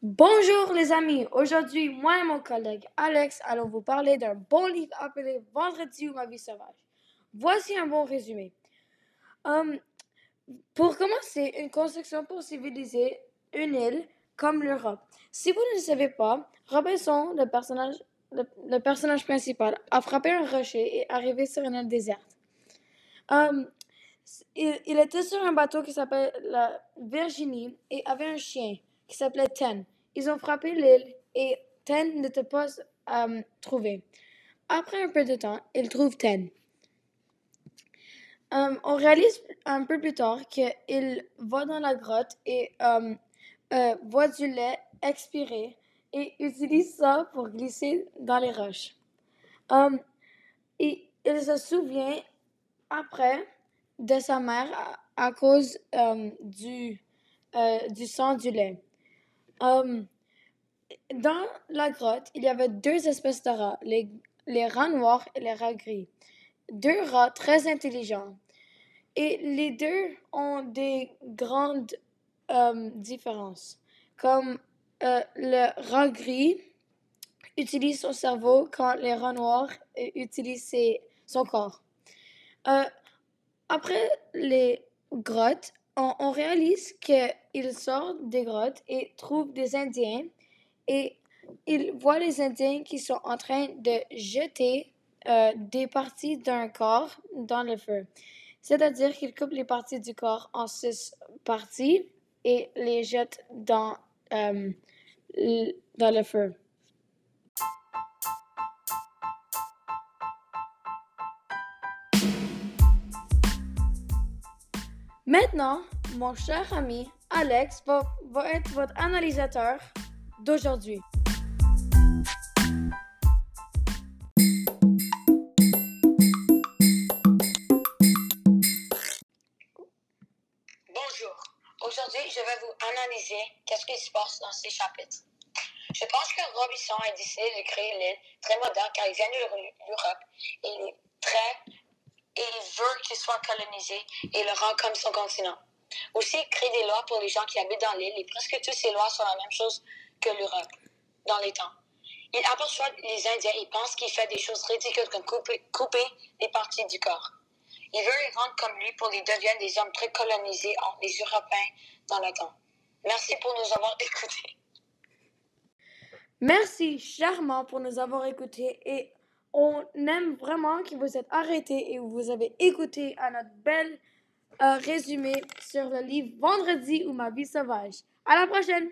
Bonjour les amis, aujourd'hui moi et mon collègue Alex allons vous parler d'un bon livre appelé Vendredi ou ma vie sauvage. Voici un bon résumé. Hum, pour commencer, une construction pour civiliser une île comme l'Europe. Si vous ne le savez pas, Robinson, le personnage, le, personnage principal, a frappé un rocher et arrivé sur une île déserte. Hum, il, il était sur un bateau qui s'appelle la Virginie et avait un chien qui s'appelait Ten. Ils ont frappé l'île et Ten n'était pas euh, trouvé. Après un peu de temps, ils trouvent Ten. Euh, on réalise un peu plus tard qu'il va dans la grotte et euh, voit du lait expiré et utilise ça pour glisser dans les roches. et il se souvient après de sa mère à, cause du, du sang du lait. Um, dans la grotte, il y avait deux espèces de rats, les, rats noirs et les rats gris. Deux rats très intelligents. Et les deux ont des grandes um, différences. Comme euh, le rat gris utilise son cerveau quand les rats noirs utilisent son corps. Euh, après les grottes, on, réalise qu'il sort des grottes et trouve des Indiens et il voit les Indiens qui sont en train de jeter euh, des parties d'un corps dans le feu. C'est-à-dire qu'il coupe les parties du corps en six parties et les jette dans, euh, dans le feu. Maintenant, mon cher ami Alex va, être votre analysateur d'aujourd'hui. Bonjour. Aujourd'hui, je vais vous analyser qu'est-ce qui se passe dans ces chapitres. Je pense que Robinson a décidé de créer l'île très moderne car il vient de l'Europe et il est très et il veut qu'il soit colonisé et le rend comme son continent. Aussi, il crée des lois pour les gens qui habitent dans l'île et presque toutes ces lois sont la même chose que l'Europe dans les temps. Il aperçoit les Indiens et pense qu'il fait des choses ridicules comme couper, couper des parties du corps. Il veut les rendre comme lui pour qu'ils deviennent des hommes très colonisés entre les Européens dans le temps. Merci pour nous avoir écoutés. Merci charmant pour nous avoir écoutés et on aime vraiment que vous êtes arrêtés et vous avez écouté à notre bel euh, résumé sur le livre Vendredi ou ma vie sauvage. À la prochaine!